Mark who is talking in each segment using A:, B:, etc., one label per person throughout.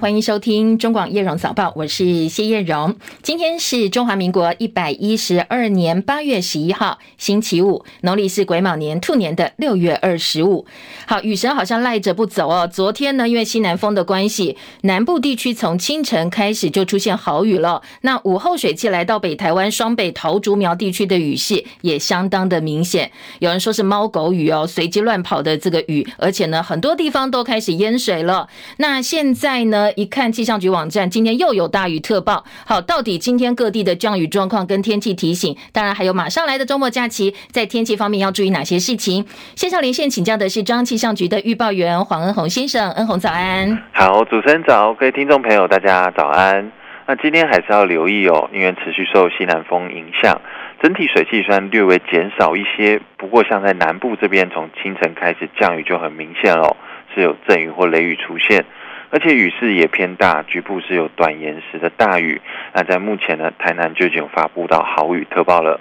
A: 欢迎收听中广叶荣早报，我是谢叶荣。今天是中华民国一百一十二年八月十一号，星期五，农历是癸卯年兔年的六月二十五。好，雨神好像赖着不走哦。昨天呢，因为西南风的关系，南部地区从清晨开始就出现豪雨了。那午后水汽来到北台湾、双北、桃竹苗地区的雨势也相当的明显。有人说是猫狗雨哦，随机乱跑的这个雨，而且呢，很多地方都开始淹水了。那现在呢？一看气象局网站，今天又有大雨特报。好，到底今天各地的降雨状况跟天气提醒，当然还有马上来的周末假期，在天气方面要注意哪些事情？线上连线请教的是中央气象局的预报员黄恩宏先生，恩宏早安。
B: 好，主持人早，各位听众朋友大家早安。那今天还是要留意哦，因为持续受西南风影响，整体水汽虽然略微减少一些，不过像在南部这边，从清晨开始降雨就很明显了，是有阵雨或雷雨出现。而且雨势也偏大，局部是有短延时的大雨。那在目前呢，台南就已经发布到豪雨特报了。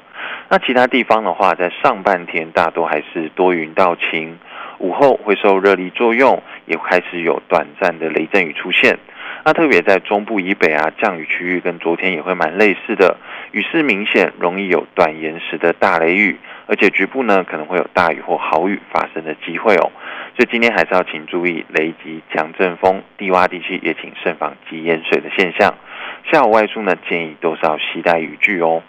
B: 那其他地方的话，在上半天大多还是多云到晴，午后会受热力作用，也开始有短暂的雷阵雨出现。那特别在中部以北啊，降雨区域跟昨天也会蛮类似的，雨势明显，容易有短延时的大雷雨，而且局部呢可能会有大雨或豪雨发生的机会哦。所以今天还是要请注意雷击、强阵风，低洼地区也请慎防积淹水的现象。下午外出呢，建议都是要携带雨具哦。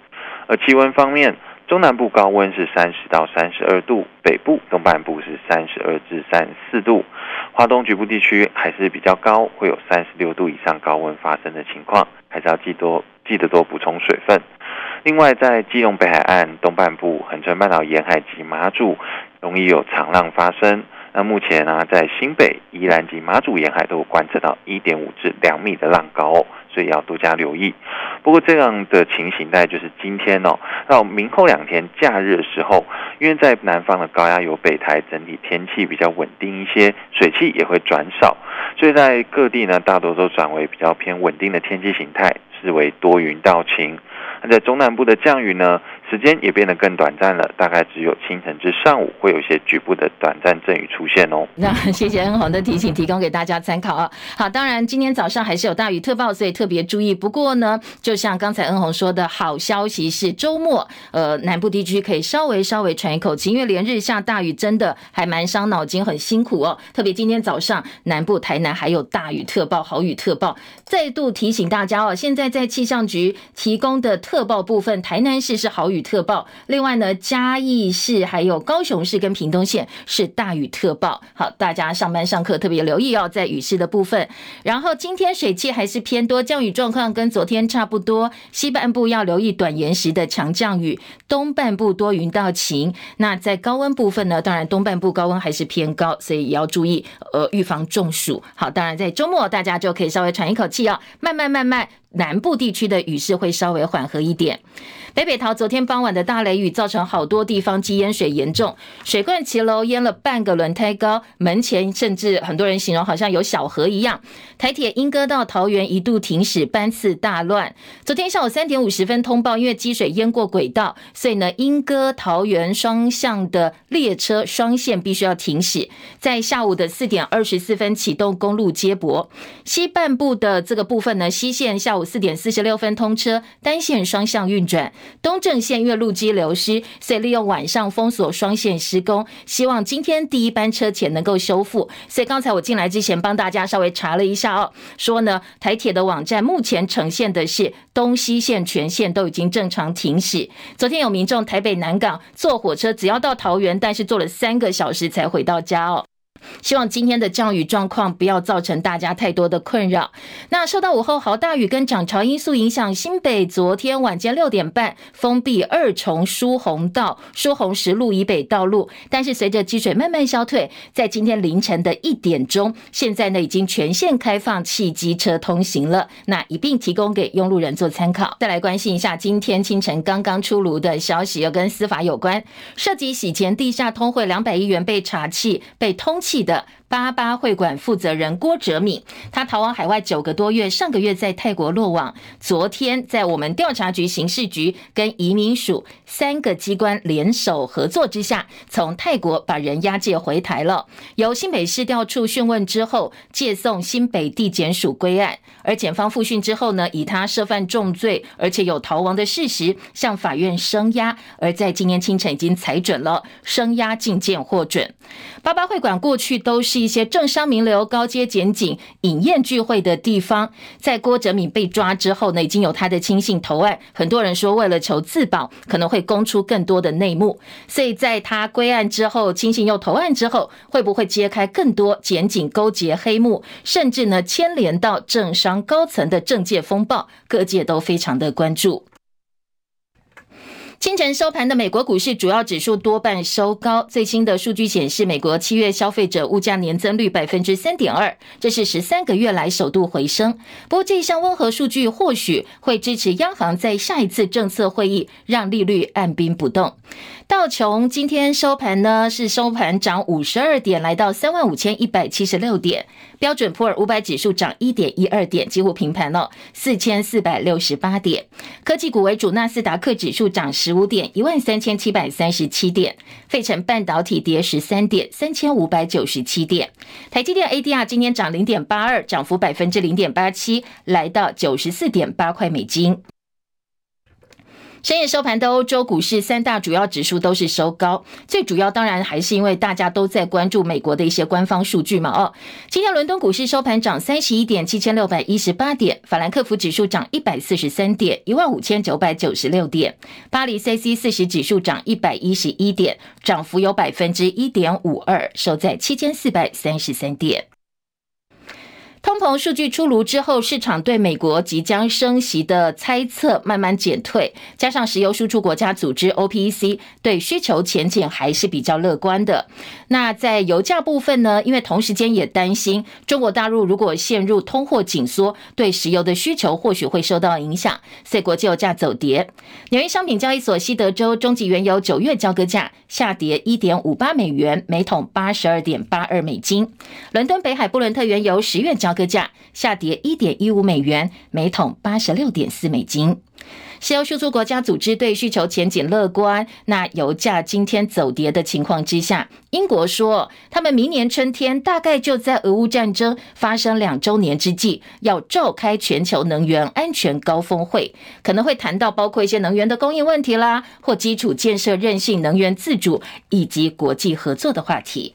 B: 而气温方面，中南部高温是三十到三十二度，北部东半部是三十二至三十四度，华东局部地区还是比较高，会有三十六度以上高温发生的情况，还是要记多记得多补充水分。另外，在基隆北海岸东半部、恒春半岛沿海及马祖，容易有长浪发生。那目前呢、在新北、宜兰及马祖沿海都有观测到一点五至两米的浪高，所以要多加留意。不过这样的情形，大概就是今天哦，到明后两天假日的时候，因为在南方的高压有北台，整体天气比较稳定一些，水汽也会转少，所以在各地呢，大多都转为比较偏稳定的天气形态，视为多云到晴。那在中南部的降雨呢，时间也变得更短暂了，大概只有清晨至上午会有一些局部的短暂阵雨出现哦。
A: 那 谢谢恩宏的提醒，提供给大家参考啊。好，当然今天早上还是有大雨特报，所以特别注意。不过呢，就像刚才恩宏说的，好消息是周末，呃，南部地区可以稍微稍微喘一口气，因为连日下大雨真的还蛮伤脑筋，很辛苦哦。特别今天早上南部台南还有大雨特报、豪雨特报，再度提醒大家哦，现在在气象局提供的。特报部分，台南市是豪雨特报，另外呢，嘉义市还有高雄市跟屏东县是大雨特报。好，大家上班上课特别留意哦，在雨势的部分。然后今天水汽还是偏多，降雨状况跟昨天差不多。西半部要留意短延时的强降雨，东半部多云到晴。那在高温部分呢，当然东半部高温还是偏高，所以也要注意呃预防中暑。好，当然在周末大家就可以稍微喘一口气哦，慢慢慢慢。南部地区的雨势会稍微缓和一点。北北桃昨天傍晚的大雷雨造成好多地方积淹水严重，水灌骑楼淹了半个轮胎高，门前甚至很多人形容好像有小河一样。台铁莺歌到桃园一度停驶，班次大乱。昨天下午三点五十分通报，因为积水淹过轨道，所以呢莺歌桃园双向的列车双线必须要停驶。在下午的四点二十四分启动公路接驳，西半部的这个部分呢，西线下午四点四十六分通车，单线双向运转。东正线因为路基流失，所以利用晚上封锁双线施工，希望今天第一班车前能够修复。所以刚才我进来之前帮大家稍微查了一下哦，说呢台铁的网站目前呈现的是东西线全线都已经正常停驶。昨天有民众台北南港坐火车只要到桃园，但是坐了三个小时才回到家哦。希望今天的降雨状况不要造成大家太多的困扰。那受到午后豪大雨跟涨潮因素影响，新北昨天晚间六点半封闭二重疏洪道、疏洪十路以北道路，但是随着积水慢慢消退，在今天凌晨的一点钟，现在呢已经全线开放汽机车通行了。那一并提供给用路人做参考。再来关心一下今天清晨刚刚出炉的消息，又跟司法有关，涉及洗钱地下通汇两百亿元被查气、被通气。的八八会馆负责人郭哲敏，他逃亡海外九个多月，上个月在泰国落网。昨天在我们调查局、刑事局跟移民署三个机关联手合作之下，从泰国把人押解回台了。由新北市调处讯问之后，借送新北地检署归案。而检方复讯之后呢，以他涉犯重罪，而且有逃亡的事实，向法院声押。而在今天清晨已经裁准了，声押禁见获准。八八会馆过去都是。一些政商名流、高阶检警饮宴聚会的地方，在郭哲敏被抓之后呢，已经有他的亲信投案。很多人说，为了求自保，可能会供出更多的内幕。所以，在他归案之后，亲信又投案之后，会不会揭开更多检警勾结黑幕，甚至呢牵连到政商高层的政界风暴？各界都非常的关注。清晨收盘的美国股市主要指数多半收高。最新的数据显示，美国七月消费者物价年增率百分之三点二，这是十三个月来首度回升。不过，这一项温和数据或许会支持央行在下一次政策会议让利率按兵不动。道琼今天收盘呢，是收盘涨五十二点，来到三万五千一百七十六点。标准普尔五百指数涨一点一二点，几乎平盘了，四千四百六十八点。科技股为主，纳斯达克指数涨十五点，一万三千七百三十七点。费城半导体跌十三点，三千五百九十七点。台积电 ADR 今天涨零点八二，涨幅百分之零点八七，来到九十四点八块美金。深夜收盘的欧洲股市三大主要指数都是收高，最主要当然还是因为大家都在关注美国的一些官方数据嘛。哦，今天伦敦股市收盘涨三十一点，七千六百一十八点；法兰克福指数涨一百四十三点，一万五千九百九十六点；巴黎 CAC 四十指数涨一百一十一点，涨幅有百分之一点五二，收在七千四百三十三点。通膨数据出炉之后，市场对美国即将升息的猜测慢慢减退，加上石油输出国家组织 OPEC 对需求前景还是比较乐观的。那在油价部分呢？因为同时间也担心中国大陆如果陷入通货紧缩，对石油的需求或许会受到影响，所以国际油价走跌。纽约商品交易所西德州中级原油九月交割价下跌一点五八美元，每桶八十二点八二美金。伦敦北海布伦特原油十月交交割价下跌一点一五美元，每桶八十六点四美金。石油输出国家组织对需求前景乐观，那油价今天走跌的情况之下，英国说他们明年春天大概就在俄乌战争发生两周年之际，要召开全球能源安全高峰会，可能会谈到包括一些能源的供应问题啦，或基础建设韧性、能源自主以及国际合作的话题。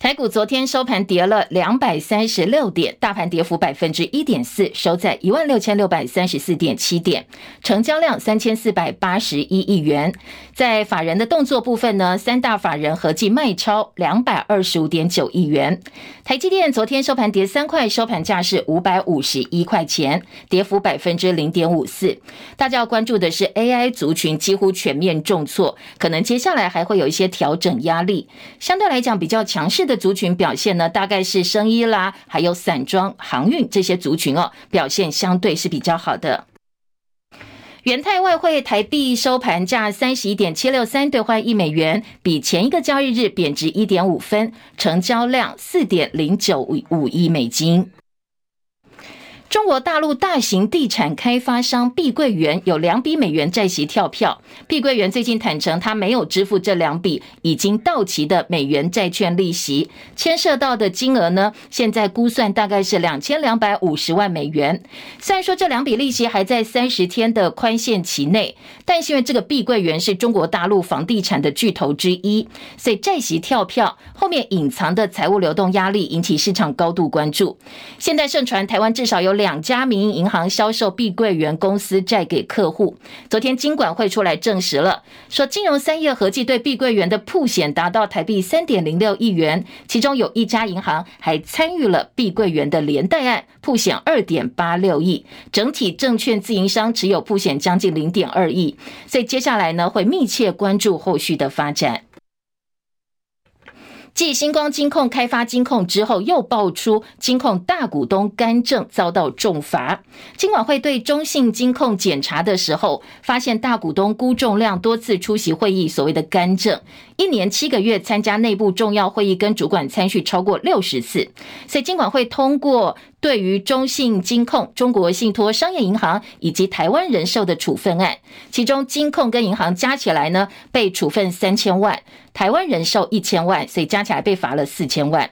A: 台股昨天收盘跌了两百三十六点，大盘跌幅百分之一点四，收在一万六千六百三十四点七点，成交量三千四百八十一亿元。在法人的动作部分呢，三大法人合计卖超两百二十五点九亿元。台积电昨天收盘跌三块，收盘价是五百五十一块钱，跌幅百分之零点五四。大家要关注的是 AI 族群几乎全面重挫，可能接下来还会有一些调整压力，相对来讲比较强势的族群表现呢，大概是生医啦，还有散装航运这些族群哦，表现相对是比较好的。元泰外汇台币收盘价三十一点七六三兑换一美元，比前一个交易日贬值一点五分，成交量四点零九五亿美金。中国大陆大型地产开发商碧桂园有两笔美元债息跳票。碧桂园最近坦承，他没有支付这两笔已经到期的美元债券利息，牵涉到的金额呢，现在估算大概是两千两百五十万美元。虽然说这两笔利息还在三十天的宽限期内，但是因为这个碧桂园是中国大陆房地产的巨头之一，所以债息跳票后面隐藏的财务流动压力引起市场高度关注。现在盛传台湾至少有。两家民营银行销售碧桂园公司债给客户，昨天金管会出来证实了，说金融三业合计对碧桂园的铺险达到台币三点零六亿元，其中有一家银行还参与了碧桂园的连带案，铺险二点八六亿，整体证券自营商持有铺险将近零点二亿，所以接下来呢会密切关注后续的发展。继星光金控开发金控之后，又爆出金控大股东干政遭到重罚。金管会对中信金控检查的时候，发现大股东辜仲谅多次出席会议，所谓的干政，一年七个月参加内部重要会议跟主管参叙超过六十次，所以金管会通过对于中信金控、中国信托商业银行以及台湾人寿的处分案，其中金控跟银行加起来呢，被处分三千万。台湾人寿一千万，所以加起来被罚了四千万。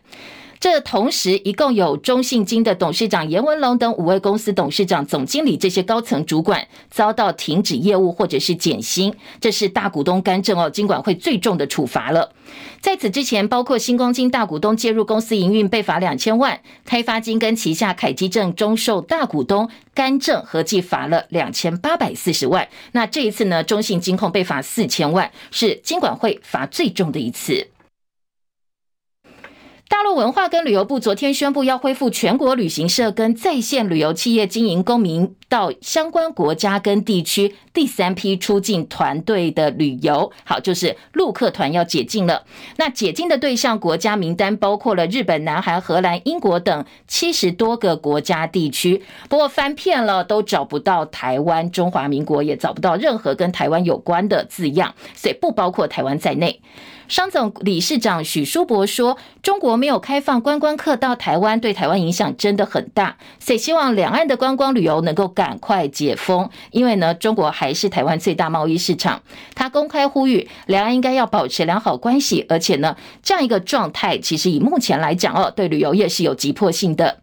A: 这同时，一共有中信金的董事长颜文龙等五位公司董事长、总经理这些高层主管遭到停止业务或者是减薪，这是大股东干政哦，金管会最重的处罚了。在此之前，包括新光金大股东介入公司营运被罚两千万，开发金跟旗下凯基证中寿大股东干政合计罚了两千八百四十万。那这一次呢，中信金控被罚四千万，是金管会罚最重的一次。大陆文化跟旅游部昨天宣布，要恢复全国旅行社跟在线旅游企业经营公民到相关国家跟地区第三批出境团队的旅游。好，就是陆客团要解禁了。那解禁的对象国家名单包括了日本、南韩、荷兰、英国等七十多个国家地区。不过翻遍了都找不到台湾、中华民国，也找不到任何跟台湾有关的字样，所以不包括台湾在内。商总理事长许书博说：“中国没有开放观光客到台湾，对台湾影响真的很大，所以希望两岸的观光旅游能够赶快解封。因为呢，中国还是台湾最大贸易市场。他公开呼吁两岸应该要保持良好关系，而且呢，这样一个状态其实以目前来讲哦，对旅游业是有急迫性的。”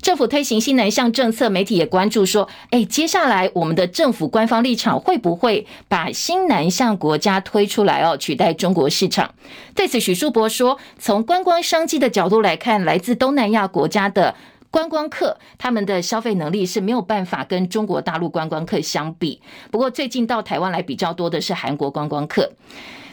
A: 政府推行新南向政策，媒体也关注说：“哎，接下来我们的政府官方立场会不会把新南向国家推出来哦，取代中国市场？”对此，许树博说：“从观光商机的角度来看，来自东南亚国家的观光客，他们的消费能力是没有办法跟中国大陆观光客相比。不过，最近到台湾来比较多的是韩国观光客。”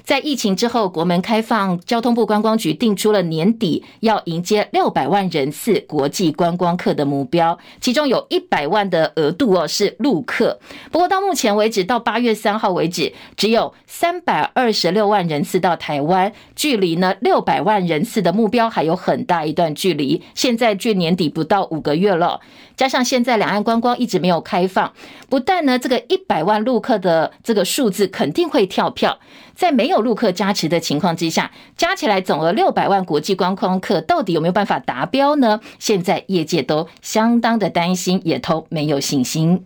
A: 在疫情之后，国门开放，交通部观光局定出了年底要迎接六百万人次国际观光客的目标，其中有一百万的额度哦是陆客。不过到目前为止，到八月三号为止，只有三百二十六万人次到台湾，距离呢六百万人次的目标还有很大一段距离。现在距年底不到五个月了，加上现在两岸观光一直没有开放，不但呢这个一百万陆客的这个数字肯定会跳票。在没有陆客加持的情况之下，加起来总额六百万国际观光客，到底有没有办法达标呢？现在业界都相当的担心，也都没有信心。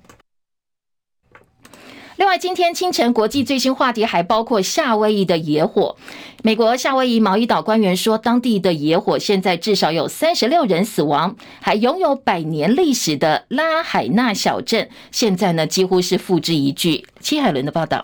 A: 另外，今天清晨国际最新话题还包括夏威夷的野火。美国夏威夷毛伊岛官员说，当地的野火现在至少有三十六人死亡，还拥有百年历史的拉海纳小镇，现在呢几乎是付之一炬。戚海伦的报道。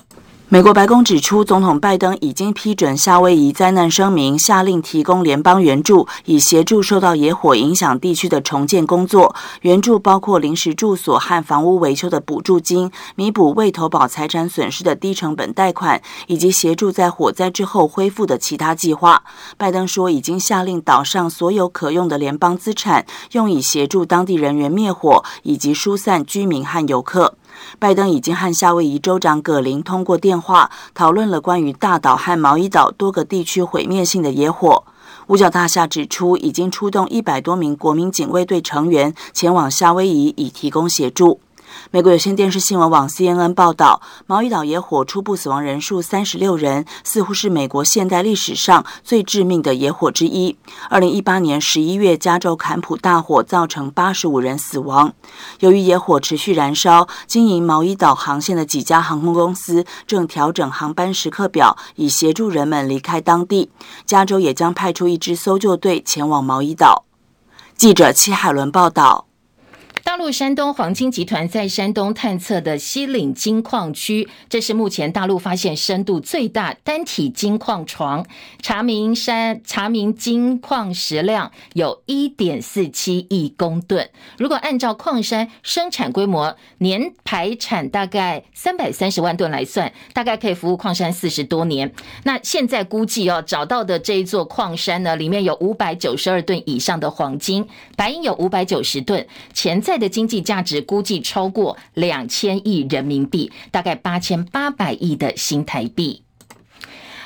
C: 美国白宫指出，总统拜登已经批准夏威夷灾难声明，下令提供联邦援助，以协助受到野火影响地区的重建工作。援助包括临时住所和房屋维修的补助金，弥补未投保财产损失的低成本贷款，以及协助在火灾之后恢复的其他计划。拜登说，已经下令岛上所有可用的联邦资产，用以协助当地人员灭火，以及疏散居民和游客。拜登已经和夏威夷州长葛林通过电话，讨论了关于大岛和毛伊岛多个地区毁灭性的野火。五角大厦指出，已经出动一百多名国民警卫队成员前往夏威夷，以提供协助。美国有线电视新闻网 CNN 报道，毛伊岛野火初步死亡人数三十六人，似乎是美国现代历史上最致命的野火之一。二零一八年十一月，加州坎普大火造成八十五人死亡。由于野火持续燃烧，经营毛伊岛航线的几家航空公司正调整航班时刻表，以协助人们离开当地。加州也将派出一支搜救队前往毛伊岛。记者戚海伦报道。
A: 大陆山东黄金集团在山东探测的西岭金矿区，这是目前大陆发现深度最大单体金矿床。查明山查明金矿石量有一点四七亿公吨。如果按照矿山生产规模，年排产大概三百三十万吨来算，大概可以服务矿山四十多年。那现在估计哦，找到的这一座矿山呢，里面有五百九十二吨以上的黄金，白银有五百九十吨，潜在的经济价值估计超过两千亿人民币，大概八千八百亿的新台币。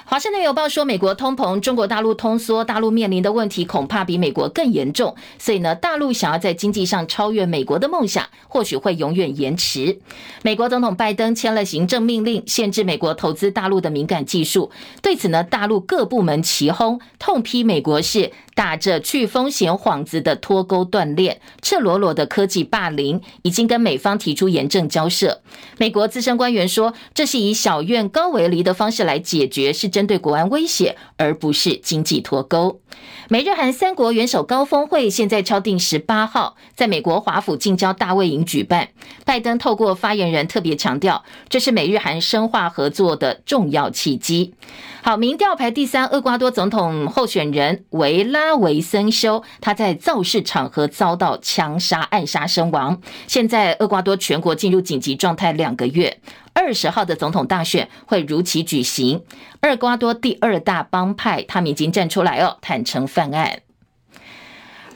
A: 华盛顿邮报说，美国通膨，中国大陆通缩，大陆面临的问题恐怕比美国更严重。所以呢，大陆想要在经济上超越美国的梦想，或许会永远延迟。美国总统拜登签了行政命令，限制美国投资大陆的敏感技术。对此呢，大陆各部门齐轰，痛批美国是打着去风险幌子的脱钩断链，赤裸裸的科技霸凌，已经跟美方提出严正交涉。美国资深官员说，这是以小院高围篱的方式来解决，是针对国安威胁，而不是经济脱钩。美日韩三国元首高峰会现在敲定十八号在美国华府近郊大卫营举办。拜登透过发言人特别强调，这是美日韩深化合作的重要契机。好，民调排第三，厄瓜多总统候选人维拉维森修，他在造势场合遭到枪杀暗杀身亡。现在厄瓜多全国进入紧急状态两个月。二十号的总统大选会如期举行。厄瓜多第二大帮派，他们已经站出来哦，坦诚犯案。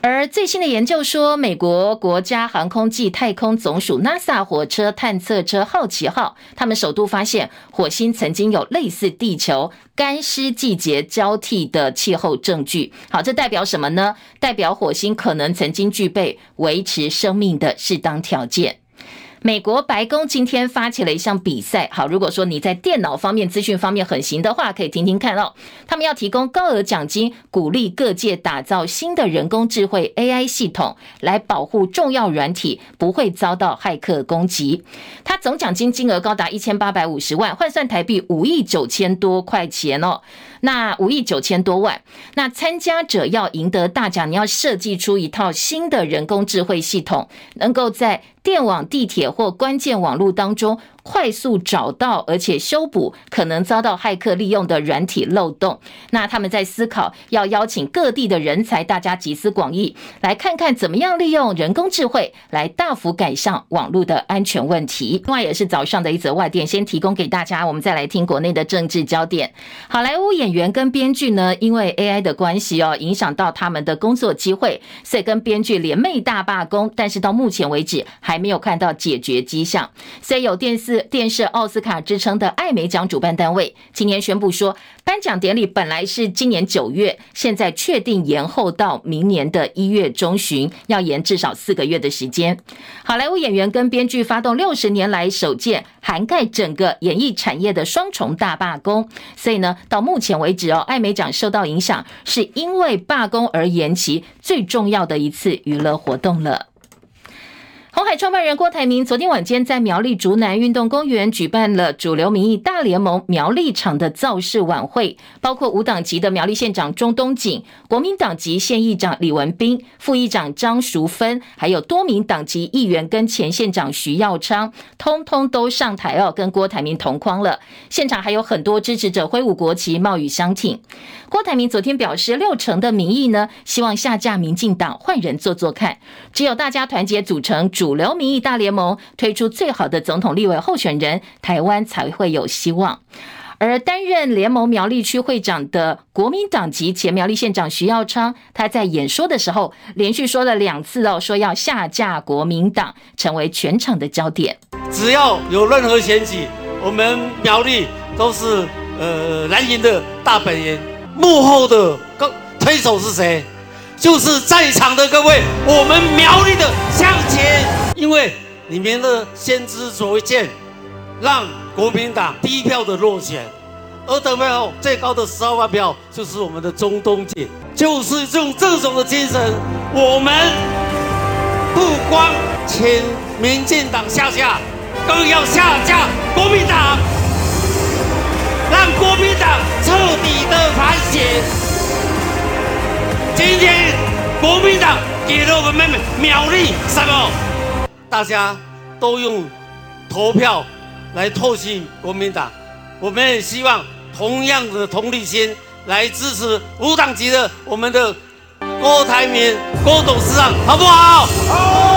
A: 而最新的研究说，美国国家航空暨太空总署 NASA 火车探测车好奇号，他们首度发现火星曾经有类似地球干湿季节交替的气候证据。好，这代表什么呢？代表火星可能曾经具备维持生命的适当条件。美国白宫今天发起了一项比赛，好，如果说你在电脑方面、资讯方面很行的话，可以听听看哦。他们要提供高额奖金，鼓励各界打造新的人工智慧 AI 系统，来保护重要软体不会遭到骇客攻击。它总奖金金额高达一千八百五十万，换算台币五亿九千多块钱哦。那五亿九千多万，那参加者要赢得大奖，你要设计出一套新的人工智慧系统，能够在电网、地铁或关键网络当中。快速找到而且修补可能遭到骇客利用的软体漏洞。那他们在思考要邀请各地的人才，大家集思广益，来看看怎么样利用人工智慧来大幅改善网络的安全问题。另外也是早上的一则外电，先提供给大家。我们再来听国内的政治焦点。好莱坞演员跟编剧呢，因为 AI 的关系哦，影响到他们的工作机会，所以跟编剧联袂大罢工。但是到目前为止还没有看到解决迹象。所以有电视。电视奥斯卡之称的艾美奖主办单位今年宣布说，颁奖典礼本来是今年九月，现在确定延后到明年的一月中旬，要延至少四个月的时间。好莱坞演员跟编剧发动六十年来首届涵盖整个演艺产业的双重大罢工，所以呢，到目前为止哦，艾美奖受到影响是因为罢工而延期最重要的一次娱乐活动了。红海创办人郭台铭昨天晚间在苗栗竹南运动公园举办了主流民意大联盟苗栗场的造势晚会，包括无党籍的苗栗县长钟东锦、国民党籍县议长李文斌、副议长张淑芬，还有多名党籍议员跟前县长徐耀昌，通通都上台哦，跟郭台铭同框了。现场还有很多支持者挥舞国旗、冒雨相挺。郭台铭昨天表示，六成的民意呢，希望下架民进党，换人做做看。只有大家团结组成主。主流民意大联盟推出最好的总统立委候选人，台湾才会有希望。而担任联盟苗栗区会长的国民党籍前苗栗县长徐耀昌，他在演说的时候连续说了两次哦，说要下架国民党，成为全场的焦点。
D: 只要有任何选举，我们苗栗都是呃蓝营的大本营，幕后的推手是谁？就是在场的各位，我们苗栗的乡亲，因为你们的先知所见，让国民党低票的落选，而得票最高的十二万票，就是我们的中东锦，就是用这种的精神，我们不光请民进党下架，更要下架国民党，让国民党彻底的反省。今天国民党给了我们苗栗什么？大家都用投票来唾弃国民党，我们也希望同样的同理心来支持无党籍的我们的郭台铭郭董事长，好不好？好。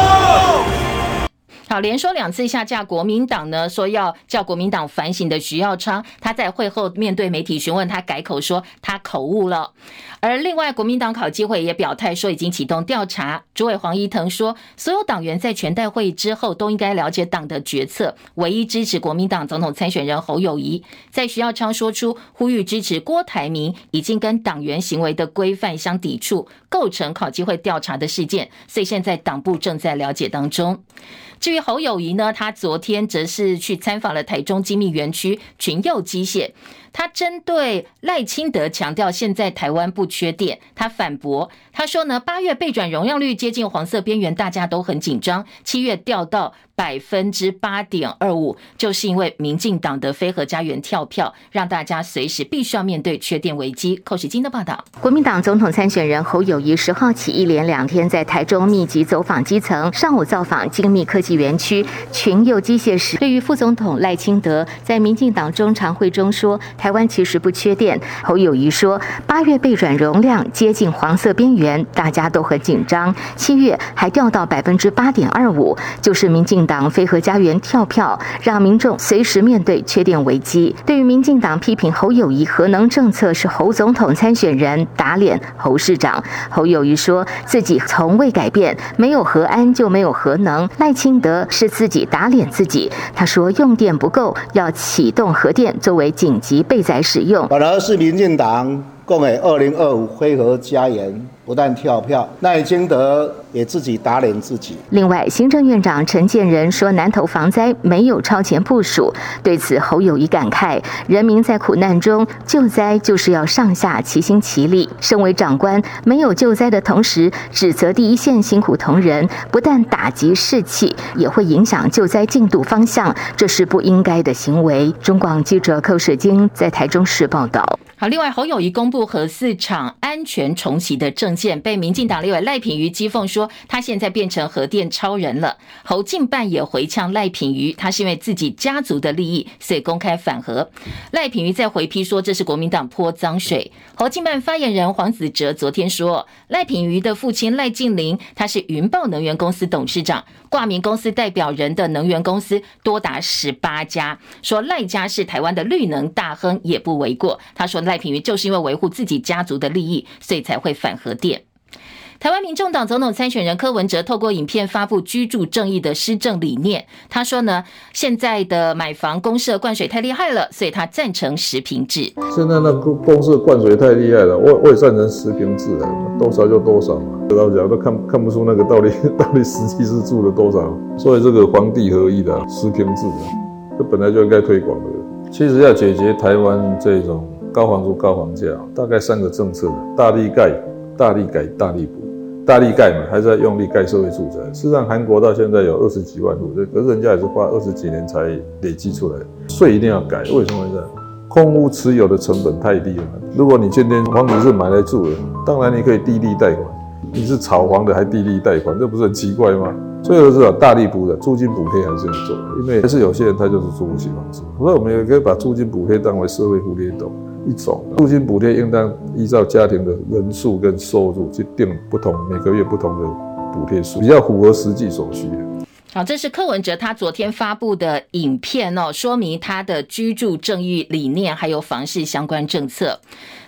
A: 好，连说两次下架国民党呢，说要叫国民党反省的徐耀昌，他在会后面对媒体询问，他改口说他口误了。而另外，国民党考纪会也表态说已经启动调查。主委黄怡腾说，所有党员在全代会之后都应该了解党的决策，唯一支持国民党总统参选人侯友宜。在徐耀昌说出呼吁支持郭台铭，已经跟党员行为的规范相抵触，构成考纪会调查的事件，所以现在党部正在了解当中。至于侯友谊呢，他昨天则是去参访了台中精密园区群佑机械。他针对赖清德强调，现在台湾不缺电，他反驳，他说呢，八月备转容量率接近黄色边缘，大家都很紧张，七月掉到百分之八点二五，就是因为民进党的非核家园跳票，让大家随时必须要面对缺电危机。寇时金的报道，国民党总统参选人侯友谊十号起一连两天在台中密集走访基层，上午造访精密科技园区群佑机械时，对于副总统赖清德在民进党中常会中说。台台湾其实不缺电，侯友谊说，八月备转容量接近黄色边缘，大家都很紧张。七月还掉到百分之八点二五，就是民进党非核家园跳票，让民众随时面对缺电危机。对于民进党批评侯友谊核能政策是侯总统参选人打脸侯市长，侯友谊说自己从未改变，没有核安就没有核能。赖清德是自己打脸自己，他说用电不够，要启动核电作为紧急备。载使用，
E: 本来是民进党共给二零二五辉合家园不但跳票，赖清德也自己打脸自己。
A: 另外，行政院长陈建仁说，南投防灾没有超前部署。对此，侯友谊感慨：人民在苦难中救灾，就是要上下齐心齐力。身为长官，没有救灾的同时，指责第一线辛苦同仁，不但打击士气，也会影响救灾进度方向，这是不应该的行为。中广记者寇世晶在台中市报道。好，另外侯友谊公布核四厂安全重启的政见，被民进党立委赖品妤讥讽说他现在变成核电超人了。侯进办也回呛赖品妤，他是因为自己家族的利益，所以公开反核。赖品妤在回批说这是国民党泼脏水。侯进办发言人黄子哲昨天说，赖品妤的父亲赖劲麟他是云豹能源公司董事长，挂名公司代表人的能源公司多达十八家，说赖家是台湾的绿能大亨也不为过。他说。赖品妤就是因为维护自己家族的利益，所以才会反核电。台湾民众党总统参选人柯文哲透过影片发布居住正义的施政理念。他说呢，现在的买房公社灌水太厉害了，所以他赞成实平制。
F: 现在那个公社灌水太厉害了，我我也赞成实平制的，多少就多少嘛。老实讲都看看不出那个到底 到底实际是住了多少，所以这个皇帝合一的实平制的，这本来就应该推广的。其实要解决台湾这种。高房租、高房价，大概三个政策：大力盖、大力改、大力补。大力盖嘛，还在用力盖社会住宅。事实上，韩国到现在有二十几万户，可是人家也是花二十几年才累积出来。税一定要改，为什么呢？空屋持有的成本太低了。如果你今天房子是买来住的，当然你可以低利贷款。你是炒房的还低利贷款，这不是很奇怪吗？所以我知道大力补的租金补贴还是要做，因为还是有些人他就是租不起房子。所以我们也可以把租金补贴当为社会福利的一种。租金补贴应当依照家庭的人数跟收入去定不同每个月不同的补贴数，比较符合实际所需。
A: 好，这是柯文哲他昨天发布的影片哦，说明他的居住正义理念还有房市相关政策。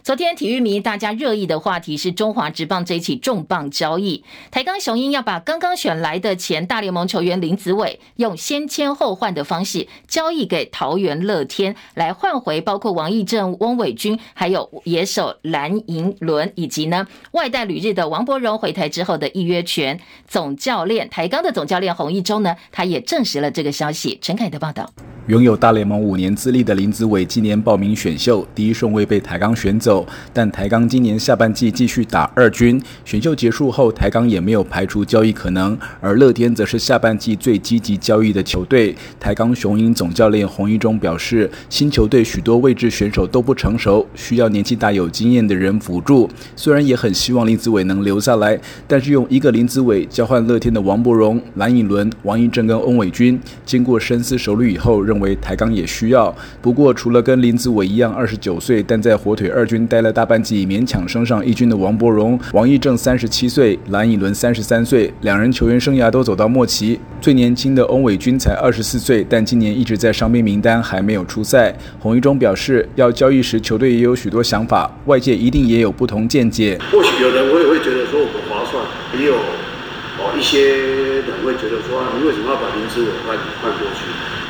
A: 昨天体育迷大家热议的话题是中华职棒这一起重磅交易，台钢雄鹰要把刚刚选来的前大联盟球员林子伟用先签后换的方式交易给桃园乐天，来换回包括王义正、翁伟君，还有野手蓝寅伦，以及呢外带旅日的王柏荣回台之后的预约权。总教练台钢的总教练洪一中呢，他也证实了这个消息。陈凯的报道。
G: 拥有大联盟五年资历的林子伟今年报名选秀，第一顺位被台钢选走。但台钢今年下半季继续打二军，选秀结束后，台钢也没有排除交易可能。而乐天则是下半季最积极交易的球队。台钢雄鹰总教练洪一中表示，新球队许多位置选手都不成熟，需要年纪大有经验的人辅助。虽然也很希望林子伟能留下来，但是用一个林子伟交换乐天的王柏荣、蓝寅伦、王一正跟翁伟君，经过深思熟虑以后，认为台钢也需要。不过，除了跟林子伟一样二十九岁，但在火腿二军待了大半季，勉强升上一军的王柏荣、王义正三十七岁，蓝以伦三十三岁，两人球员生涯都走到末期。最年轻的翁伟军才二十四岁，但今年一直在伤兵名单，还没有出赛。洪一中表示，要交易时，球队也有许多想法，外界一定也有不同见解。
H: 或许有人我也会觉得说我们划算，也有哦一些人会觉得说，你为什么要把林子伟换换过去？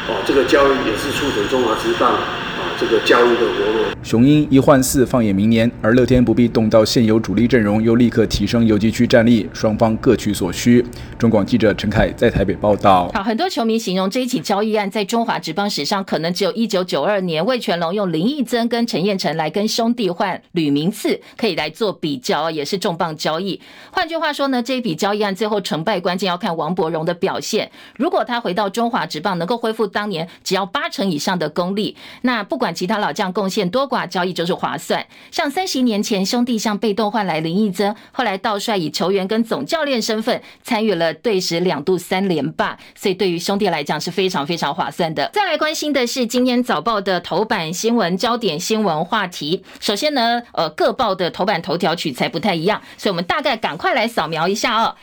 H: 哦，这个交易也是促成中华职棒。这个交易的活络，
G: 雄鹰一换四，放眼明年，而乐天不必动到现有主力阵容，又立刻提升游击区战力，双方各取所需。中广记者陈凯在台北报道。
A: 好，很多球迷形容这一起交易案在中华职棒史上，可能只有一九九二年魏全龙用林义增跟陈彦辰来跟兄弟换吕明次，可以来做比较，也是重磅交易。换句话说呢，这一笔交易案最后成败关键要看王柏融的表现。如果他回到中华职棒，能够恢复当年只要八成以上的功力，那不管。其他老将贡献多寡，交易就是划算。像三十年前兄弟象被动换来林义增，后来道帅以球员跟总教练身份参与了队史两度三连霸，所以对于兄弟来讲是非常非常划算的。再来关心的是今天早报的头版新闻焦点新闻话题。首先呢，呃，各报的头版头条取材不太一样，所以我们大概赶快来扫描一下哦。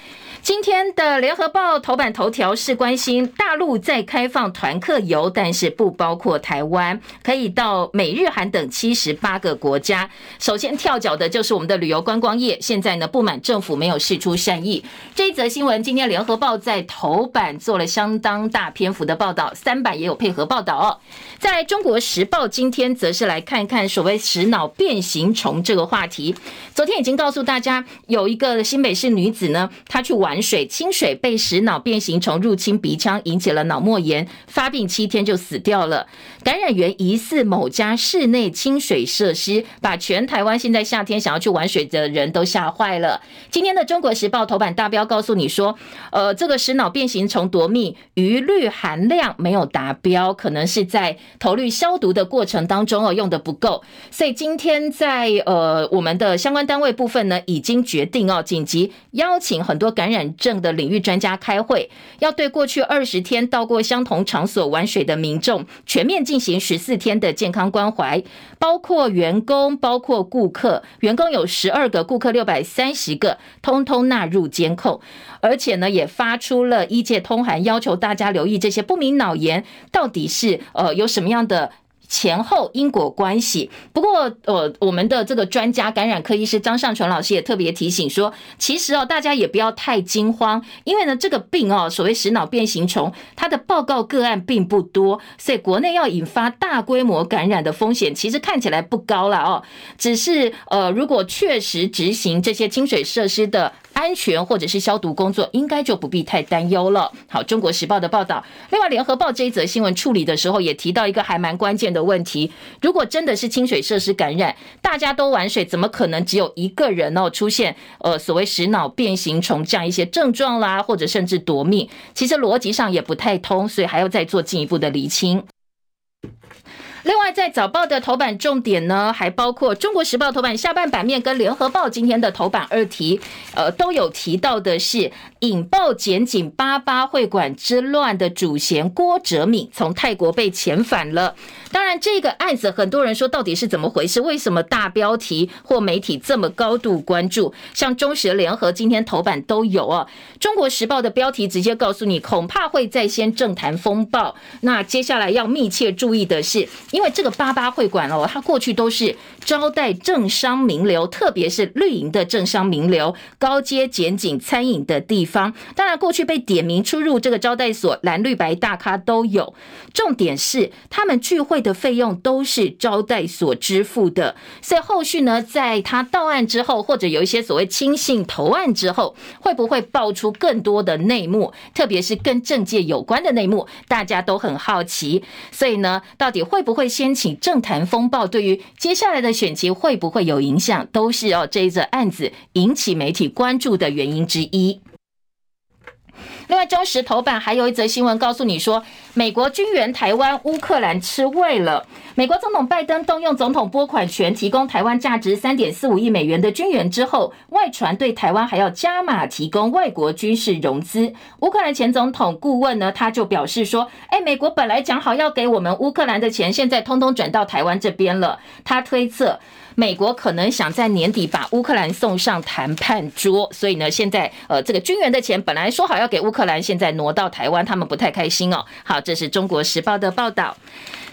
A: 今天的联合报头版头条是关心大陆在开放团客游，但是不包括台湾，可以到美日韩等七十八个国家。首先跳脚的就是我们的旅游观光业，现在呢不满政府没有释出善意。这一则新闻，今天联合报在头版做了相当大篇幅的报道，三版也有配合报道哦。在中国时报今天则是来看看所谓食脑变形虫这个话题。昨天已经告诉大家，有一个新北市女子呢，她去玩。水清水被食脑变形虫入侵鼻腔，引起了脑膜炎，发病七天就死掉了。感染源疑似某家室内清水设施，把全台湾现在夏天想要去玩水的人都吓坏了。今天的《中国时报》头版大标告诉你说，呃，这个食脑变形虫夺命，余氯含量没有达标，可能是在投氯消毒的过程当中哦用的不够。所以今天在呃我们的相关单位部分呢，已经决定哦紧急邀请很多感染。正的领域专家开会，要对过去二十天到过相同场所玩水的民众全面进行十四天的健康关怀，包括员工，包括顾客。员工有十二个，顾客六百三十个，通通纳入监控。而且呢，也发出了一届通函，要求大家留意这些不明脑炎到底是呃有什么样的。前后因果关系。不过，呃，我们的这个专家感染科医师张尚淳老师也特别提醒说，其实哦，大家也不要太惊慌，因为呢，这个病哦，所谓食脑变形虫，它的报告个案并不多，所以国内要引发大规模感染的风险，其实看起来不高了哦。只是呃，如果确实执行这些清水设施的。安全或者是消毒工作，应该就不必太担忧了。好，《中国时报》的报道，另外，《联合报》这一则新闻处理的时候，也提到一个还蛮关键的问题：如果真的是清水设施感染，大家都玩水，怎么可能只有一个人哦出现呃所谓食脑变形虫这样一些症状啦，或者甚至夺命？其实逻辑上也不太通，所以还要再做进一步的厘清。另外，在早报的头版重点呢，还包括《中国时报》头版下半版面跟《联合报》今天的头版二题，呃，都有提到的是引爆检警八八会馆之乱的主嫌郭哲敏从泰国被遣返了。当然，这个案子很多人说到底是怎么回事？为什么大标题或媒体这么高度关注？像中时联合今天头版都有啊，《中国时报》的标题直接告诉你，恐怕会再掀政坛风暴。那接下来要密切注意的是。因为这个八八会馆哦，它过去都是招待政商名流，特别是绿营的政商名流、高阶检警餐饮的地方。当然，过去被点名出入这个招待所，蓝绿白大咖都有。重点是，他们聚会的费用都是招待所支付的。所以后续呢，在他到案之后，或者有一些所谓亲信投案之后，会不会爆出更多的。内幕？特别是跟政界有关的。内幕，大家都很好奇。所以呢，到底会不会？掀起政坛风暴，对于接下来的选情会不会有影响，都是哦这一则案子引起媒体关注的原因之一。另外，中时头版还有一则新闻告诉你说，美国军援台湾，乌克兰吃味了。美国总统拜登动用总统拨款权，提供台湾价值三点四五亿美元的军援之后，外传对台湾还要加码提供外国军事融资。乌克兰前总统顾问呢，他就表示说：“哎，美国本来讲好要给我们乌克兰的钱，现在通通转到台湾这边了。”他推测。美国可能想在年底把乌克兰送上谈判桌，所以呢，现在呃，这个军援的钱本来说好要给乌克兰，现在挪到台湾，他们不太开心哦。好，这是中国时报的报道。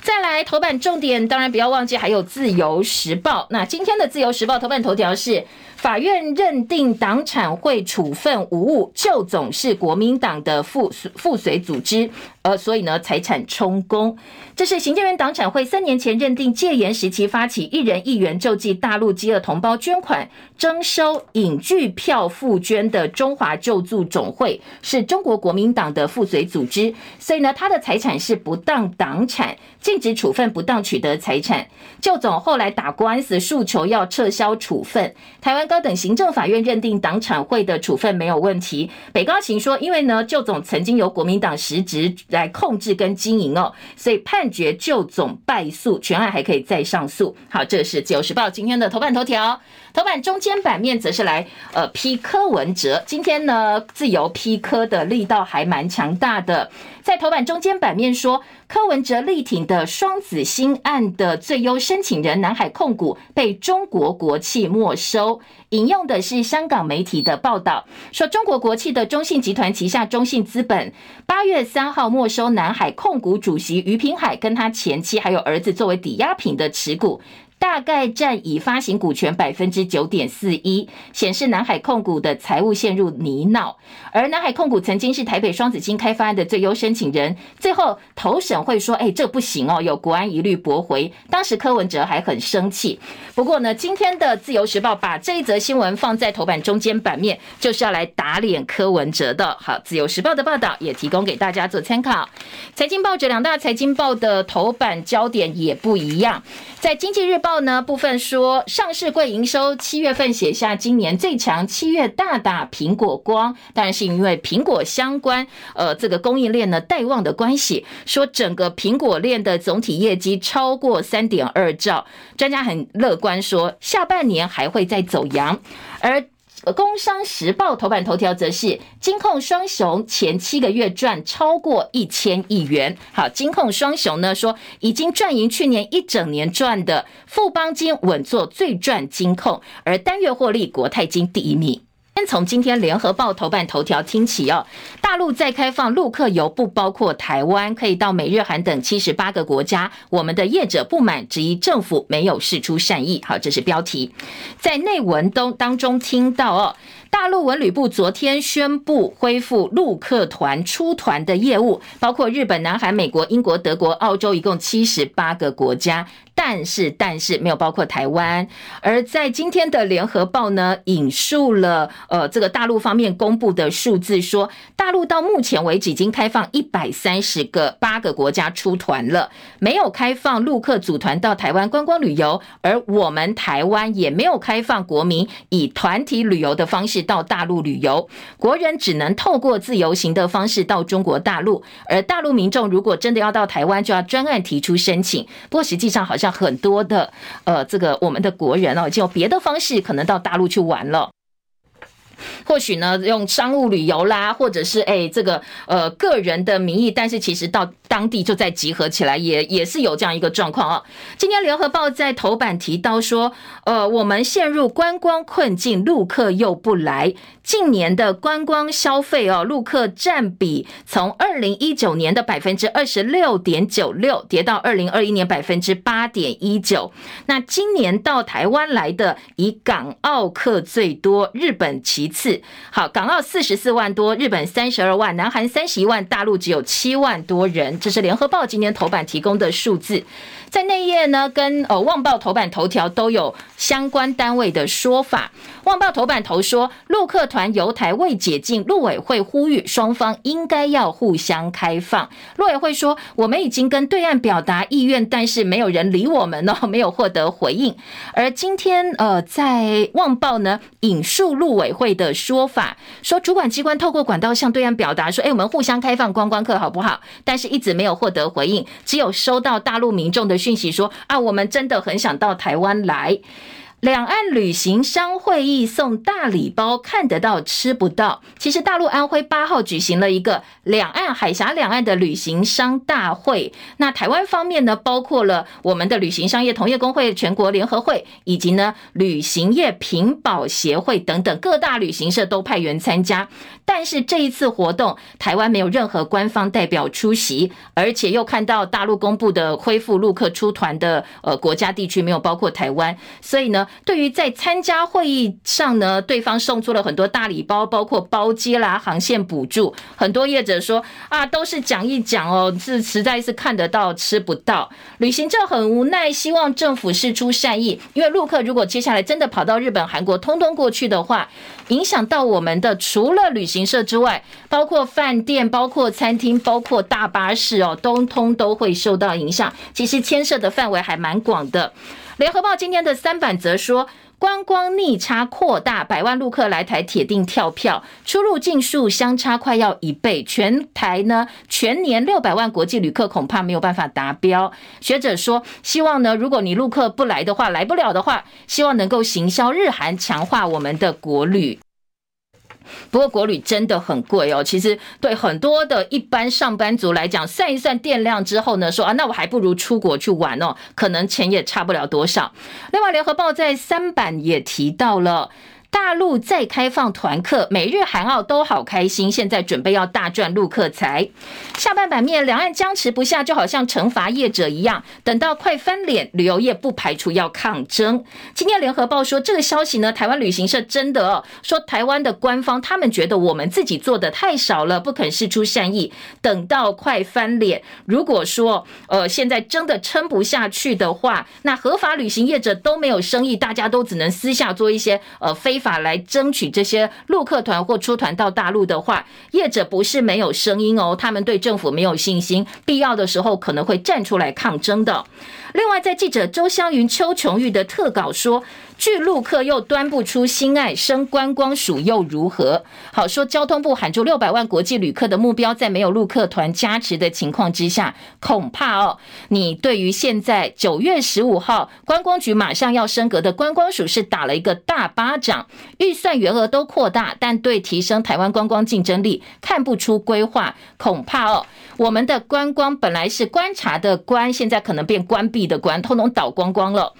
A: 再来头版重点，当然不要忘记还有自由时报。那今天的自由时报头版头条是。法院认定党产会处分无误，旧总是国民党的附附随组织，呃，所以呢财产充公。这是行政院党产会三年前认定戒严时期发起一人一元救济大陆饥饿同胞捐款征收影剧票付捐的中华救助总会，是中国国民党的附随组织，所以呢他的财产是不当党产，禁止处分不当取得财产。旧总后来打官司诉求要撤销处分，台湾。高等行政法院认定党产会的处分没有问题。北高行说，因为呢，旧总曾经由国民党实职来控制跟经营哦，所以判决旧总败诉，全案还可以再上诉。好，这是自由时报今天的头版头条。头版中间版面则是来呃批柯文哲。今天呢，自由批柯的力道还蛮强大的。在头版中间版面说，柯文哲力挺的双子星案的最优申请人南海控股被中国国企没收。引用的是香港媒体的报道，说中国国企的中信集团旗下中信资本八月三号没收南海控股主席余平海跟他前妻还有儿子作为抵押品的持股。大概占已发行股权百分之九点四一，显示南海控股的财务陷入泥淖。而南海控股曾经是台北双子星开发案的最优申请人，最后投审会说：“哎，这不行哦，有国安疑虑，驳回。”当时柯文哲还很生气。不过呢，今天的自由时报把这一则新闻放在头版中间版面，就是要来打脸柯文哲的。好，自由时报的报道也提供给大家做参考。财经报纸两大财经报的头版焦点也不一样，在经济日报。呢部分说，上市柜营收七月份写下今年最强，七月大打苹果光，当然是因为苹果相关呃这个供应链呢带旺的关系，说整个苹果链的总体业绩超过三点二兆，专家很乐观说下半年还会再走阳，而。工商时报头版头条则是金控双雄前七个月赚超过一千亿元。好，金控双雄呢说已经赚赢去年一整年赚的富邦金稳坐最赚金控，而单月获利国泰金第一名。先从今天联合报头版头条听起哦，大陆再开放陆客游，不包括台湾，可以到美日韩等七十八个国家。我们的业者不满，质疑政府没有释出善意。好，这是标题。在内文都当中听到哦。大陆文旅部昨天宣布恢复陆客团出团的业务，包括日本、南韩、美国、英国、德国、澳洲，一共七十八个国家。但是，但是没有包括台湾。而在今天的联合报呢，引述了呃这个大陆方面公布的数字，说大陆到目前为止已经开放一百三十个八个国家出团了，没有开放陆客组团到台湾观光旅游。而我们台湾也没有开放国民以团体旅游的方式。到大陆旅游，国人只能透过自由行的方式到中国大陆，而大陆民众如果真的要到台湾，就要专案提出申请。不过实际上好像很多的呃，这个我们的国人哦，就用别的方式可能到大陆去玩了。或许呢，用商务旅游啦，或者是哎，这个呃个人的名义，但是其实到当地就再集合起来，也也是有这样一个状况啊。今天联合报在头版提到说，呃，我们陷入观光困境，陆客又不来。近年的观光消费哦，陆客占比从二零一九年的百分之二十六点九六跌到二零二一年百分之八点一九。那今年到台湾来的以港澳客最多，日本其次。好，港澳四十四万多，日本三十二万，南韩三十一万，大陆只有七万多人。这是联合报今天头版提供的数字。在内页呢，跟呃《旺报》头版头条都有相关单位的说法。《旺报》头版头说，陆客团游台未解禁，陆委会呼吁双方应该要互相开放。陆委会说，我们已经跟对岸表达意愿，但是没有人理我们哦，没有获得回应。而今天呃，在《旺报》呢引述陆委会的说法，说主管机关透过管道向对岸表达说，哎，我们互相开放观光客好不好？但是一直没有获得回应，只有收到大陆民众的讯息说，啊，我们真的很想到台湾来。两岸旅行商会议送大礼包，看得到吃不到。其实大陆安徽八号举行了一个两岸海峡两岸的旅行商大会。那台湾方面呢，包括了我们的旅行商业同业公会全国联合会，以及呢旅行业评保协会等等各大旅行社都派员参加。但是这一次活动，台湾没有任何官方代表出席，而且又看到大陆公布的恢复陆客出团的呃国家地区没有包括台湾，所以呢。对于在参加会议上呢，对方送出了很多大礼包，包括包机啦、航线补助。很多业者说啊，都是讲一讲哦，是实在是看得到吃不到。旅行社很无奈，希望政府释出善意，因为陆客如果接下来真的跑到日本、韩国，通通过去的话，影响到我们的除了旅行社之外，包括饭店、包括餐厅、包括大巴士哦，通通都会受到影响。其实牵涉的范围还蛮广的。联合报今天的三版则说，观光逆差扩大，百万陆客来台铁定跳票，出入境数相差快要一倍，全台呢全年六百万国际旅客恐怕没有办法达标。学者说，希望呢，如果你陆客不来的话，来不了的话，希望能够行销日韩，强化我们的国旅。不过国旅真的很贵哦，其实对很多的一般上班族来讲，算一算电量之后呢，说啊，那我还不如出国去玩哦，可能钱也差不了多少。另外，联合报在三版也提到了。大陆再开放团客，美日韩澳都好开心。现在准备要大赚陆客财。下半版面，两岸僵持不下，就好像惩罚业者一样。等到快翻脸，旅游业不排除要抗争。今天联合报说这个消息呢，台湾旅行社真的哦，说台湾的官方他们觉得我们自己做的太少了，不肯释出善意。等到快翻脸，如果说呃现在真的撑不下去的话，那合法旅行业者都没有生意，大家都只能私下做一些呃非。法来争取这些陆客团或出团到大陆的话，业者不是没有声音哦，他们对政府没有信心，必要的时候可能会站出来抗争的。另外，在记者周湘云、邱琼玉的特稿说。巨陆客又端不出新爱，升观光署又如何？好说，交通部喊出六百万国际旅客的目标，在没有陆客团加持的情况之下，恐怕哦，你对于现在九月十五号观光局马上要升格的观光署是打了一个大巴掌，预算员额都扩大，但对提升台湾观光竞争力看不出规划，恐怕哦，我们的观光本来是观察的观，现在可能变关闭的关，通通倒光光了。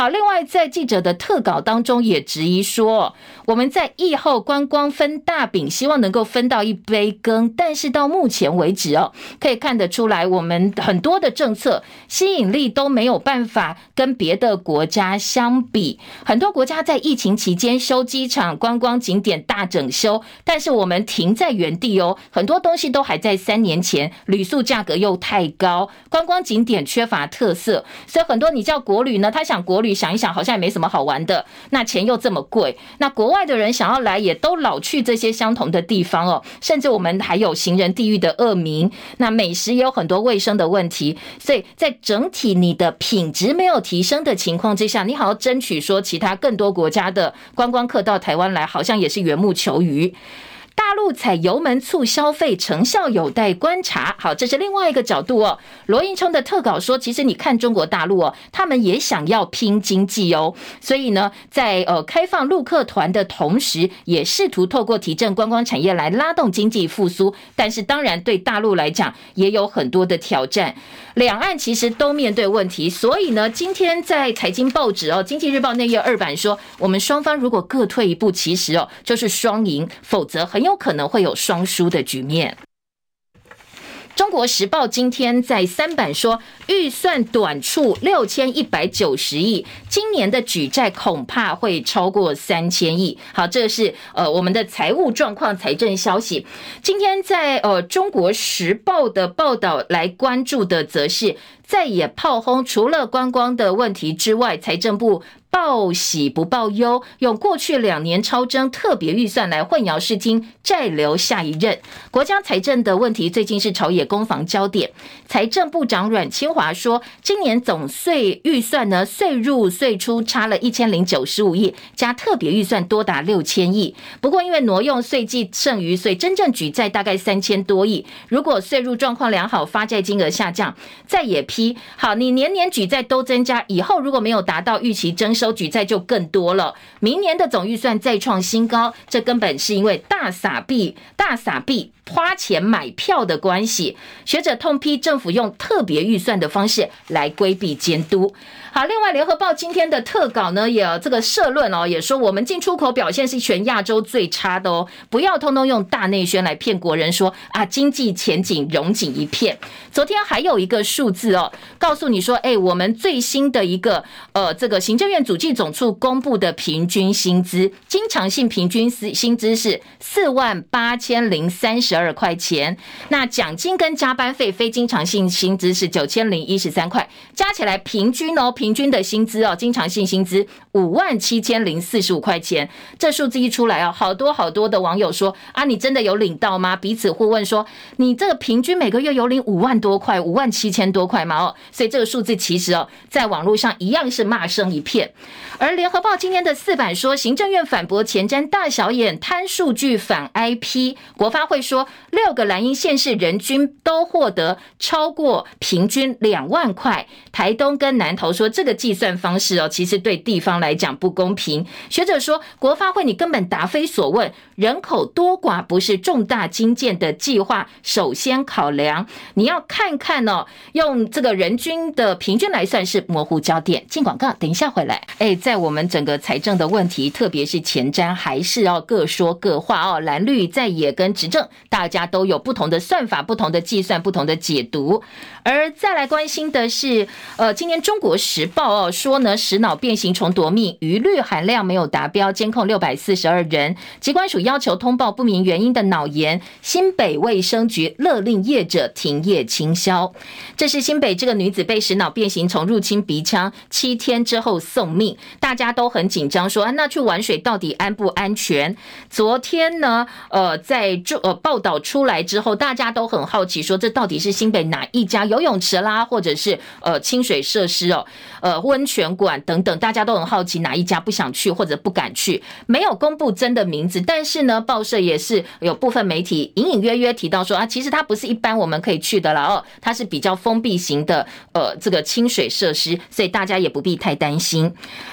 A: 好，另外在记者的特稿当中也质疑说，我们在疫后观光分大饼，希望能够分到一杯羹，但是到目前为止哦，可以看得出来，我们很多的政策吸引力都没有办法跟别的国家相比。很多国家在疫情期间修机场、观光景点大整修，但是我们停在原地哦，很多东西都还在三年前，旅宿价格又太高，观光景点缺乏特色，所以很多你叫国旅呢，他想国旅。想一想，好像也没什么好玩的。那钱又这么贵，那国外的人想要来，也都老去这些相同的地方哦。甚至我们还有行人地狱的恶名，那美食也有很多卫生的问题。所以在整体你的品质没有提升的情况之下，你好好争取说其他更多国家的观光客到台湾来，好像也是缘木求鱼。大陆踩油门促消费成效有待观察。好，这是另外一个角度哦。罗应聪的特稿说，其实你看中国大陆哦，他们也想要拼经济哦，所以呢，在呃开放陆客团的同时，也试图透过提振观光产业来拉动经济复苏。但是当然，对大陆来讲也有很多的挑战。两岸其实都面对问题，所以呢，今天在财经报纸哦，《经济日报》内页二版说，我们双方如果各退一步，其实哦就是双赢，否则很有可能会有双输的局面。中国时报今天在三版说，预算短处六千一百九十亿，今年的举债恐怕会超过三千亿。好，这是呃我们的财务状况、财政消息。今天在呃中国时报的报道来关注的，则是再也炮轰，除了观光的问题之外，财政部。报喜不报忧，用过去两年超征特别预算来混淆视听，债留下一任。国家财政的问题最近是朝野攻防焦点。财政部长阮清华说，今年总税预算呢，税入税出差了一千零九十五亿，加特别预算多达六千亿。不过因为挪用税计剩余，所以真正举债大概三千多亿。如果税入状况良好，发债金额下降，再也好，你年年举债都增加，以后如果没有达到预期征收。举债就更多了，明年的总预算再创新高，这根本是因为大撒币、大撒币花钱买票的关系。学者痛批政府用特别预算的方式来规避监督。好，另外联合报今天的特稿呢，也这个社论哦，也说我们进出口表现是全亚洲最差的哦，不要通通用大内宣来骗国人说啊经济前景融景一片。昨天还有一个数字哦，告诉你说，哎，我们最新的一个呃这个行政院主计总处公布的平均薪资，经常性平均薪薪资是四万八千零三十二块钱，那奖金跟加班费非经常性薪资是九千零一十三块，加起来平均哦平。均的薪资哦，经常性薪资五万七千零四十五块钱，这数字一出来哦，好多好多的网友说啊，你真的有领到吗？彼此互问说，你这个平均每个月有领五万多块，五万七千多块吗？哦，所以这个数字其实哦，在网络上一样是骂声一片。而联合报今天的四版说，行政院反驳前瞻大小眼贪数据反 IP，国发会说六个蓝营县市人均都获得超过平均两万块，台东跟南投说。这个计算方式哦，其实对地方来讲不公平。学者说，国发会你根本答非所问，人口多寡不是重大经建的计划首先考量，你要看看哦，用这个人均的平均来算是模糊焦点。进广告，等一下回来。哎，在我们整个财政的问题，特别是前瞻，还是要各说各话哦。蓝绿在野跟执政，大家都有不同的算法、不同的计算、不同的解读。而再来关心的是，呃，今年中国时报哦说呢，食脑变形虫夺命，余氯含量没有达标，监控六百四十二人。疾管署要求通报不明原因的脑炎，新北卫生局勒令业者停业清消。这是新北这个女子被食脑变形虫入侵鼻腔，七天之后送命，大家都很紧张，说啊，那去玩水到底安不安全？昨天呢，呃，在这呃报道出来之后，大家都很好奇，说这到底是新北哪一家游泳池啦，或者是呃清水设施哦？呃，温泉馆等等，大家都很好奇哪一家不想去或者不敢去，没有公布真的名字，但是呢，报社也是有部分媒体隐隐约约提到说啊，其实它不是一般我们可以去的了哦，它是比较封闭型的呃这个清水设施，所以大家也不必太担心。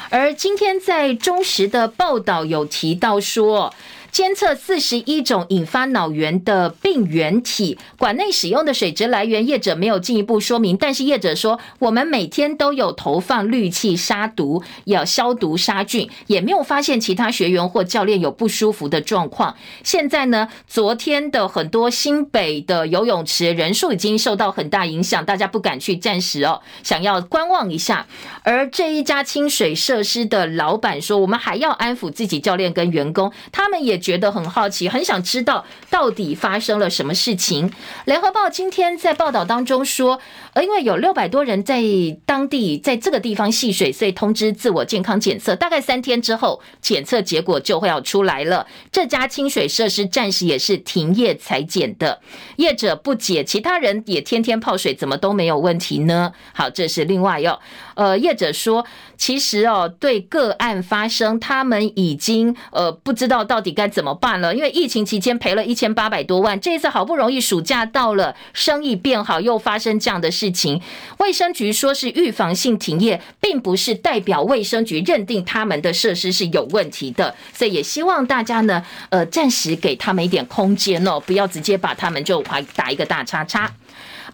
A: 而今天在中时的报道。有提到说。监测四十一种引发脑源的病原体，馆内使用的水质来源业者没有进一步说明，但是业者说，我们每天都有投放氯气杀毒，要消毒杀菌，也没有发现其他学员或教练有不舒服的状况。现在呢，昨天的很多新北的游泳池人数已经受到很大影响，大家不敢去，暂时哦，想要观望一下。而这一家清水设施的老板说，我们还要安抚自己教练跟员工，他们也。觉得很好奇，很想知道到底发生了什么事情。联合报今天在报道当中说，而，因为有六百多人在当地在这个地方戏水，所以通知自我健康检测，大概三天之后检测结果就会要出来了。这家清水设施暂时也是停业采检的。业者不解，其他人也天天泡水，怎么都没有问题呢？好，这是另外要呃，业者说，其实哦，对个案发生，他们已经呃不知道到底该。怎么办了？因为疫情期间赔了一千八百多万，这一次好不容易暑假到了，生意变好，又发生这样的事事情。卫生局说是预防性停业，并不是代表卫生局认定他们的设施是有问题的，所以也希望大家呢，呃，暂时给他们一点空间哦，不要直接把他们就还打一个大叉叉。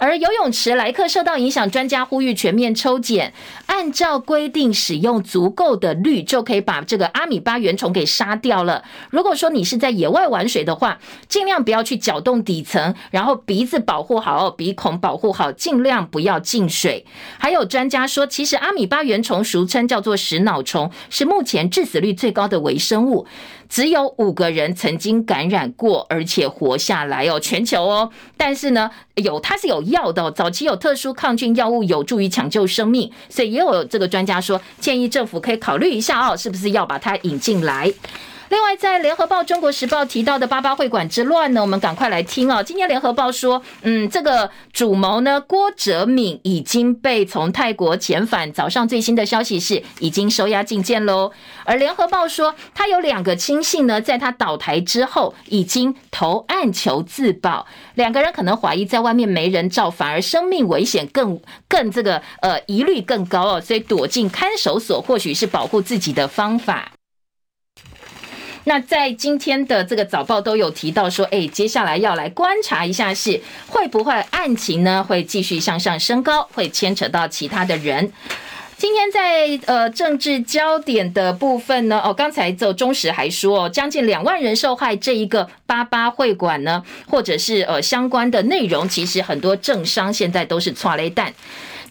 A: 而游泳池来客受到影响，专家呼吁全面抽检，按照规定使用足够的氯，就可以把这个阿米巴原虫给杀掉了。如果说你是在野外玩水的话，尽量不要去搅动底层，然后鼻子保护好，鼻孔保护好，尽量不要进水。还有专家说，其实阿米巴原虫俗称叫做食脑虫，是目前致死率最高的微生物。只有五个人曾经感染过，而且活下来哦，全球哦。但是呢，有它是有药的，早期有特殊抗菌药物有助于抢救生命，所以也有这个专家说，建议政府可以考虑一下哦，是不是要把它引进来。另外，在联合报、中国时报提到的八八会馆之乱呢，我们赶快来听哦。今天联合报说，嗯，这个主谋呢，郭哲敏已经被从泰国遣返。早上最新的消息是，已经收押进监喽。而联合报说，他有两个亲信呢，在他倒台之后，已经投案求自保。两个人可能怀疑在外面没人照，反而生命危险更更这个呃疑虑更高哦，所以躲进看守所，或许是保护自己的方法。那在今天的这个早报都有提到说，哎，接下来要来观察一下是会不会案情呢会继续向上升高，会牵扯到其他的人。今天在呃政治焦点的部分呢，哦，刚才就中时还说，哦，将近两万人受害这一个八八会馆呢，或者是呃相关的内容，其实很多政商现在都是剉咧等。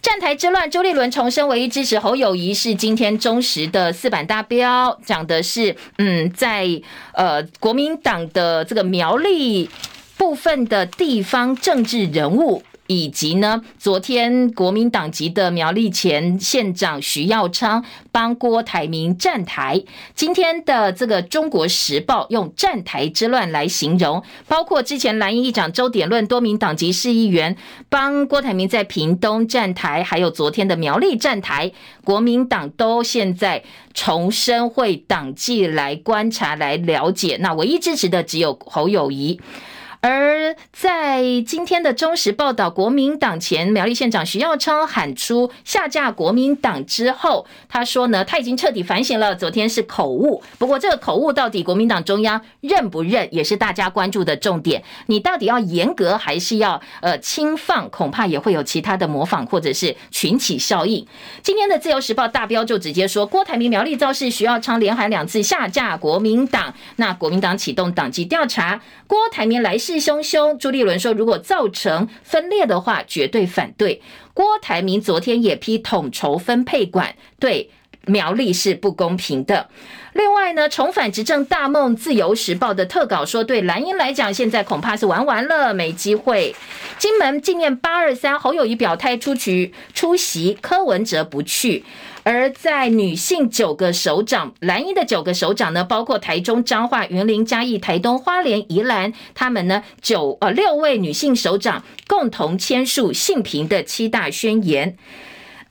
A: 站台之乱，朱立伦重申唯一支持侯友谊是今天忠实的四板大标，讲的是嗯，在呃国民党的这个苗栗部分的地方政治人物。以及呢，昨天国民党籍的苗栗前县长徐耀昌帮郭台铭站台。今天的这个《中国时报》用“站台之乱”来形容，包括之前蓝营议长周点论多名党籍市议员帮郭台铭在屏东站台，还有昨天的苗栗站台，国民党都现在重申会党纪来观察来了解。那唯一支持的只有侯友宜。而在今天的中时报道，国民党前苗栗县长徐耀昌喊出下架国民党之后，他说呢，他已经彻底反省了，昨天是口误。不过这个口误到底国民党中央认不认，也是大家关注的重点。你到底要严格还是要呃轻放？恐怕也会有其他的模仿或者是群起效应。今天的自由时报大标就直接说，郭台铭苗栗造势，徐耀昌连喊两次下架国民党，那国民党启动党纪调查，郭台铭来势。气汹汹，朱立伦说，如果造成分裂的话，绝对反对。郭台铭昨天也批统筹分配管，对苗栗是不公平的。另外呢，重返执政大梦，自由时报的特稿说，对蓝营来讲，现在恐怕是玩完了，没机会。金门纪念八二三，侯友谊表态出局出席，柯文哲不去。而在女性九个首长，蓝营的九个首长呢，包括台中、彰化、云林、嘉义、台东、花莲、宜兰，他们呢九呃六位女性首长共同签署性平的七大宣言。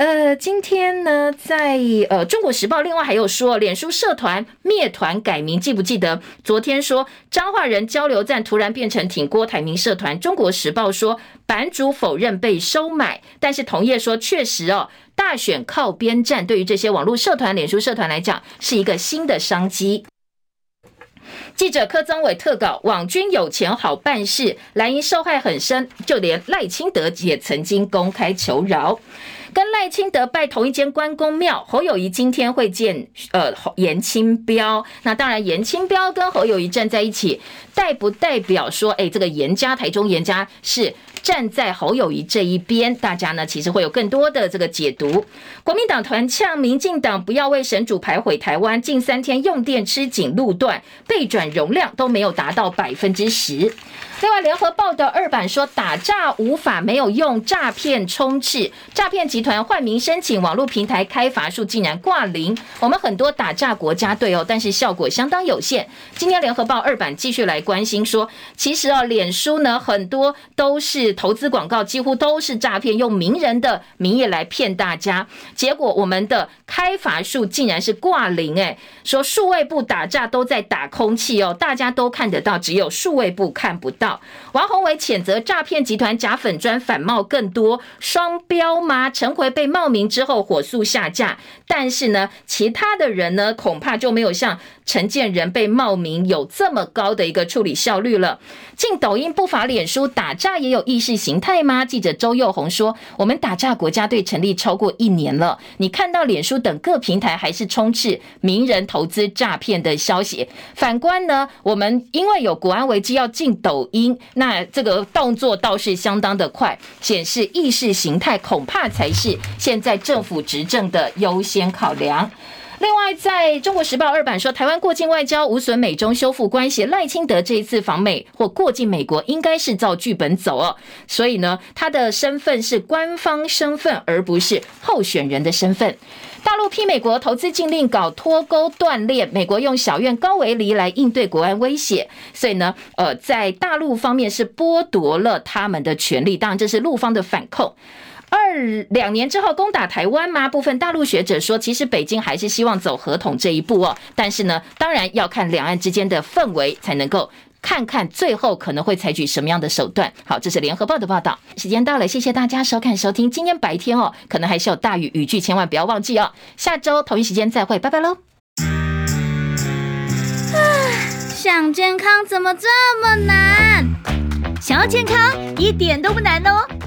A: 呃，今天呢，在呃中国时报，另外还有说，脸书社团灭团改名，记不记得？昨天说彰化人交流站突然变成挺郭台铭社团。中国时报说版主否认被收买，但是同业说确实哦。大选靠边站，对于这些网络社团、脸书社团来讲，是一个新的商机。记者柯宗伟特稿：网军有钱好办事，蓝营受害很深，就连赖清德也曾经公开求饶。跟赖清德拜同一间关公庙，侯友谊今天会见呃严清标。那当然，严清标跟侯友谊站在一起，代不代表说，哎，这个严家台中严家是站在侯友谊这一边？大家呢其实会有更多的这个解读。国民党团呛民进党不要为神主牌毁台湾，近三天用电吃紧路段备转容量都没有达到百分之十。另外，联合报的二版说，打诈无法没有用，诈骗充斥，诈骗集团换名申请网络平台开罚数竟然挂零。我们很多打诈国家队哦，但是效果相当有限。今天联合报二版继续来关心说，其实哦，脸书呢很多都是投资广告，几乎都是诈骗，用名人的名义来骗大家。结果我们的开罚数竟然是挂零，诶，说数位部打诈都在打空气哦，大家都看得到，只有数位部看不到。王宏伟谴责诈骗集团假粉砖反冒更多，双标吗？陈奎被冒名之后火速下架，但是呢，其他的人呢，恐怕就没有像陈建仁被冒名有这么高的一个处理效率了。进抖音不乏脸书打诈也有意识形态吗？记者周佑红说，我们打诈国家队成立超过一年了，你看到脸书等各平台还是充斥名人投资诈骗的消息。反观呢，我们因为有国安危机要进抖音。那这个动作倒是相当的快，显示意识形态恐怕才是现在政府执政的优先考量。另外，在中国时报二版说，台湾过境外交无损美中修复关系。赖清德这一次访美或过境美国，应该是照剧本走哦。所以呢，他的身份是官方身份，而不是候选人的身份。大陆批美国投资禁令搞脱钩断裂，美国用小院高围篱来应对国安威胁，所以呢，呃，在大陆方面是剥夺了他们的权利。当然，这是陆方的反控。二两年之后攻打台湾吗？部分大陆学者说，其实北京还是希望走和统这一步哦。但是呢，当然要看两岸之间的氛围，才能够看看最后可能会采取什么样的手段。好，这是联合报的报道。时间到了，谢谢大家收看收听。今天白天哦，可能还是有大雨雨具，千万不要忘记哦。下周同一时间再会，拜拜喽。
I: 想健康怎么这么难？想要健康一点都不难哦。